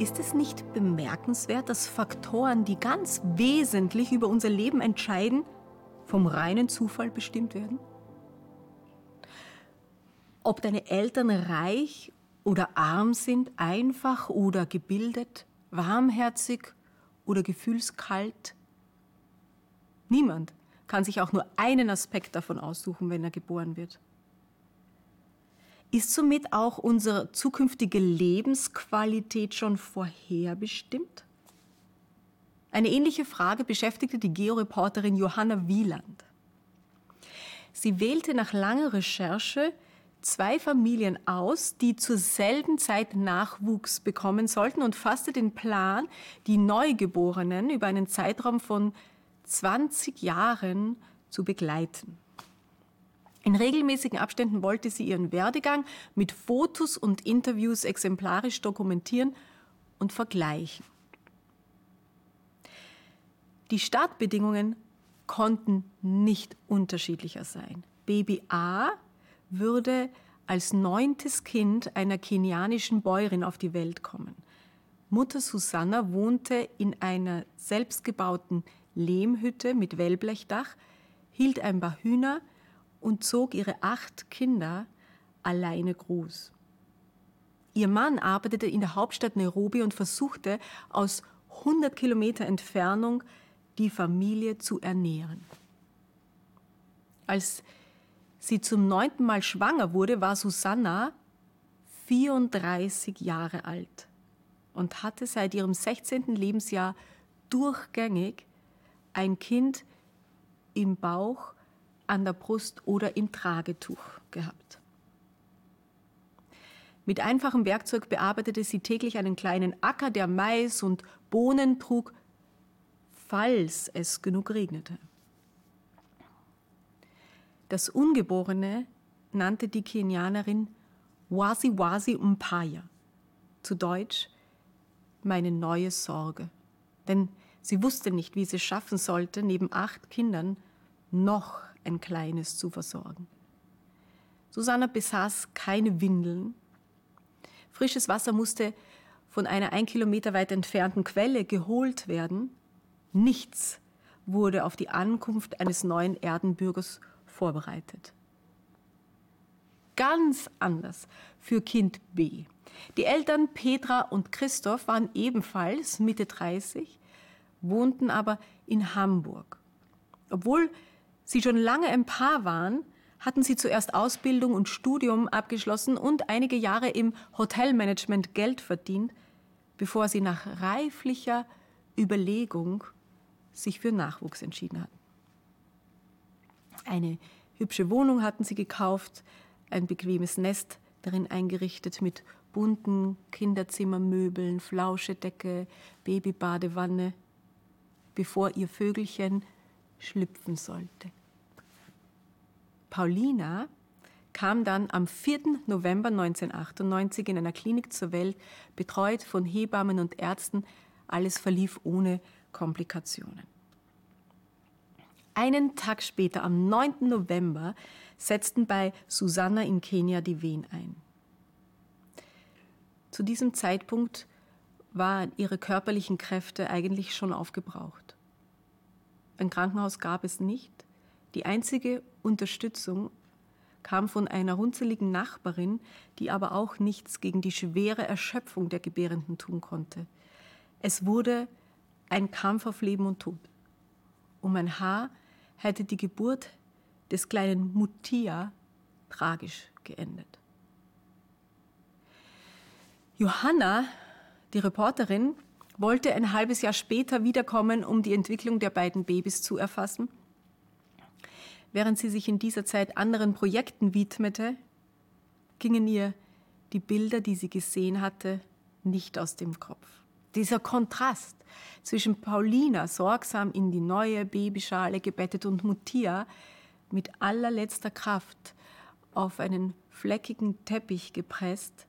Ist es nicht bemerkenswert, dass Faktoren, die ganz wesentlich über unser Leben entscheiden, vom reinen Zufall bestimmt werden? Ob deine Eltern reich oder arm sind, einfach oder gebildet, warmherzig oder gefühlskalt? Niemand kann sich auch nur einen Aspekt davon aussuchen, wenn er geboren wird. Ist somit auch unsere zukünftige Lebensqualität schon vorherbestimmt? Eine ähnliche Frage beschäftigte die Georeporterin Johanna Wieland. Sie wählte nach langer Recherche zwei Familien aus, die zur selben Zeit Nachwuchs bekommen sollten und fasste den Plan, die Neugeborenen über einen Zeitraum von 20 Jahren zu begleiten. In regelmäßigen Abständen wollte sie ihren Werdegang mit Fotos und Interviews exemplarisch dokumentieren und vergleichen. Die Startbedingungen konnten nicht unterschiedlicher sein. Baby A würde als neuntes Kind einer kenianischen Bäuerin auf die Welt kommen. Mutter Susanna wohnte in einer selbstgebauten Lehmhütte mit Wellblechdach, hielt ein paar Hühner und zog ihre acht Kinder alleine groß. Ihr Mann arbeitete in der Hauptstadt Nairobi und versuchte aus 100 Kilometer Entfernung die Familie zu ernähren. Als sie zum neunten Mal schwanger wurde, war Susanna 34 Jahre alt und hatte seit ihrem 16. Lebensjahr durchgängig ein Kind im Bauch an der Brust oder im Tragetuch gehabt. Mit einfachem Werkzeug bearbeitete sie täglich einen kleinen Acker, der Mais und Bohnen trug, falls es genug regnete. Das Ungeborene nannte die Kenianerin Wasi Wasi Umpaya, zu Deutsch meine neue Sorge. Denn sie wusste nicht, wie sie schaffen sollte, neben acht Kindern noch ein kleines zu versorgen. Susanna besaß keine Windeln. Frisches Wasser musste von einer ein Kilometer weit entfernten Quelle geholt werden. Nichts wurde auf die Ankunft eines neuen Erdenbürgers vorbereitet. Ganz anders für Kind B. Die Eltern Petra und Christoph waren ebenfalls Mitte 30, wohnten aber in Hamburg. Obwohl sie schon lange ein Paar waren, hatten sie zuerst Ausbildung und Studium abgeschlossen und einige Jahre im Hotelmanagement Geld verdient, bevor sie nach reiflicher Überlegung sich für Nachwuchs entschieden hatten. Eine hübsche Wohnung hatten sie gekauft, ein bequemes Nest darin eingerichtet mit bunten Kinderzimmermöbeln, Flauschedecke, Babybadewanne, bevor ihr Vögelchen schlüpfen sollte. Paulina kam dann am 4. November 1998 in einer Klinik zur Welt, betreut von Hebammen und Ärzten. Alles verlief ohne Komplikationen. Einen Tag später, am 9. November, setzten bei Susanna in Kenia die Wehen ein. Zu diesem Zeitpunkt waren ihre körperlichen Kräfte eigentlich schon aufgebraucht. Ein Krankenhaus gab es nicht. Die einzige Unterstützung kam von einer runzeligen Nachbarin, die aber auch nichts gegen die schwere Erschöpfung der Gebärenden tun konnte. Es wurde ein Kampf auf Leben und Tod. Um ein Haar hätte die Geburt des kleinen Mutia tragisch geendet. Johanna, die Reporterin, wollte ein halbes Jahr später wiederkommen, um die Entwicklung der beiden Babys zu erfassen Während sie sich in dieser Zeit anderen Projekten widmete, gingen ihr die Bilder, die sie gesehen hatte, nicht aus dem Kopf. Dieser Kontrast zwischen Paulina, sorgsam in die neue Babyschale gebettet, und Mutia, mit allerletzter Kraft auf einen fleckigen Teppich gepresst,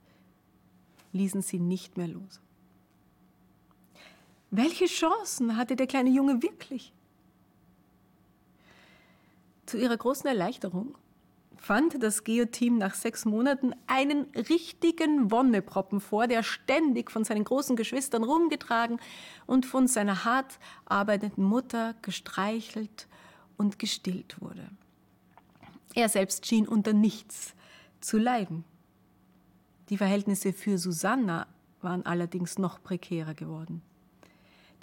ließen sie nicht mehr los. Welche Chancen hatte der kleine Junge wirklich? Zu ihrer großen Erleichterung fand das Geoteam nach sechs Monaten einen richtigen Wonneproppen vor, der ständig von seinen großen Geschwistern rumgetragen und von seiner hart arbeitenden Mutter gestreichelt und gestillt wurde. Er selbst schien unter nichts zu leiden. Die Verhältnisse für Susanna waren allerdings noch prekärer geworden.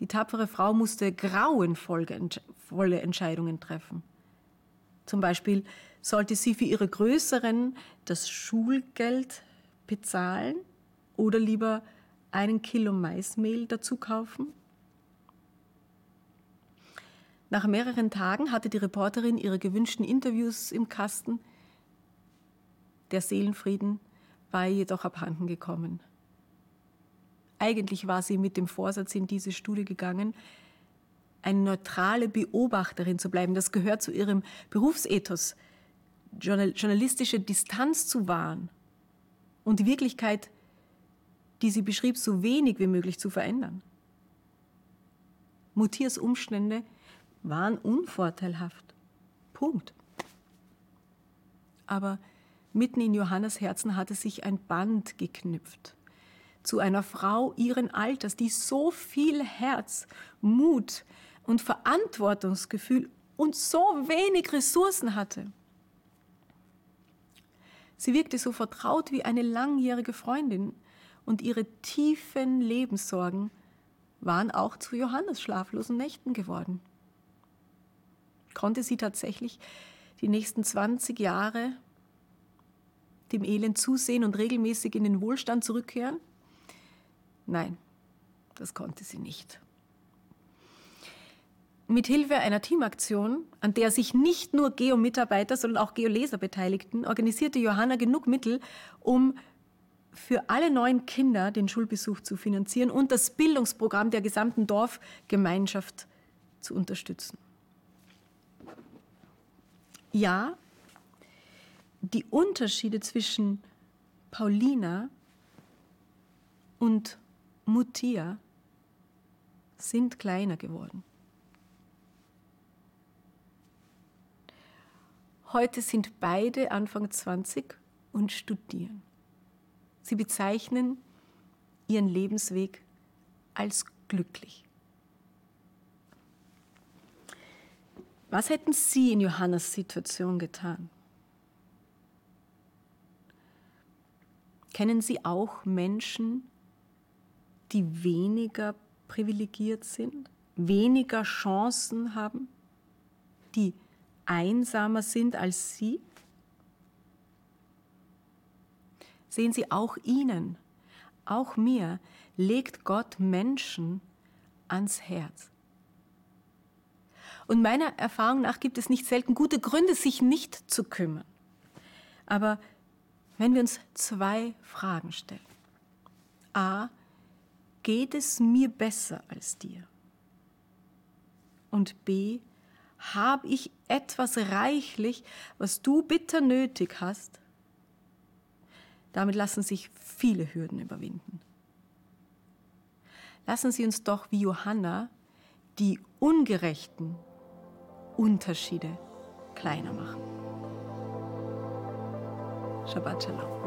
Die tapfere Frau musste grauenvolle Entscheidungen treffen. Zum Beispiel sollte sie für ihre Größeren das Schulgeld bezahlen oder lieber einen Kilo Maismehl dazu kaufen? Nach mehreren Tagen hatte die Reporterin ihre gewünschten Interviews im Kasten. Der Seelenfrieden war jedoch abhanden gekommen. Eigentlich war sie mit dem Vorsatz in diese Studie gegangen, eine neutrale Beobachterin zu bleiben. Das gehört zu ihrem Berufsethos, journalistische Distanz zu wahren und die Wirklichkeit, die sie beschrieb, so wenig wie möglich zu verändern. Mutiers Umstände waren unvorteilhaft. Punkt. Aber mitten in Johannas Herzen hatte sich ein Band geknüpft zu einer Frau ihren Alters, die so viel Herz, Mut und Verantwortungsgefühl und so wenig Ressourcen hatte. Sie wirkte so vertraut wie eine langjährige Freundin und ihre tiefen Lebenssorgen waren auch zu Johannes schlaflosen Nächten geworden. Konnte sie tatsächlich die nächsten 20 Jahre dem Elend zusehen und regelmäßig in den Wohlstand zurückkehren? Nein, das konnte sie nicht. Mit Hilfe einer Teamaktion, an der sich nicht nur Geo-Mitarbeiter, sondern auch Geoleser beteiligten, organisierte Johanna genug Mittel, um für alle neuen Kinder den Schulbesuch zu finanzieren und das Bildungsprogramm der gesamten Dorfgemeinschaft zu unterstützen. Ja, die Unterschiede zwischen Paulina und Mutia sind kleiner geworden. Heute sind beide Anfang 20 und studieren. Sie bezeichnen ihren Lebensweg als glücklich. Was hätten Sie in Johannas Situation getan? Kennen Sie auch Menschen, die weniger privilegiert sind, weniger Chancen haben, die einsamer sind als Sie? Sehen Sie, auch Ihnen, auch mir legt Gott Menschen ans Herz. Und meiner Erfahrung nach gibt es nicht selten gute Gründe, sich nicht zu kümmern. Aber wenn wir uns zwei Fragen stellen. A, geht es mir besser als dir? Und B, habe ich etwas reichlich, was du bitter nötig hast? Damit lassen sich viele Hürden überwinden. Lassen Sie uns doch wie Johanna die ungerechten Unterschiede kleiner machen. Shabbat Shalom.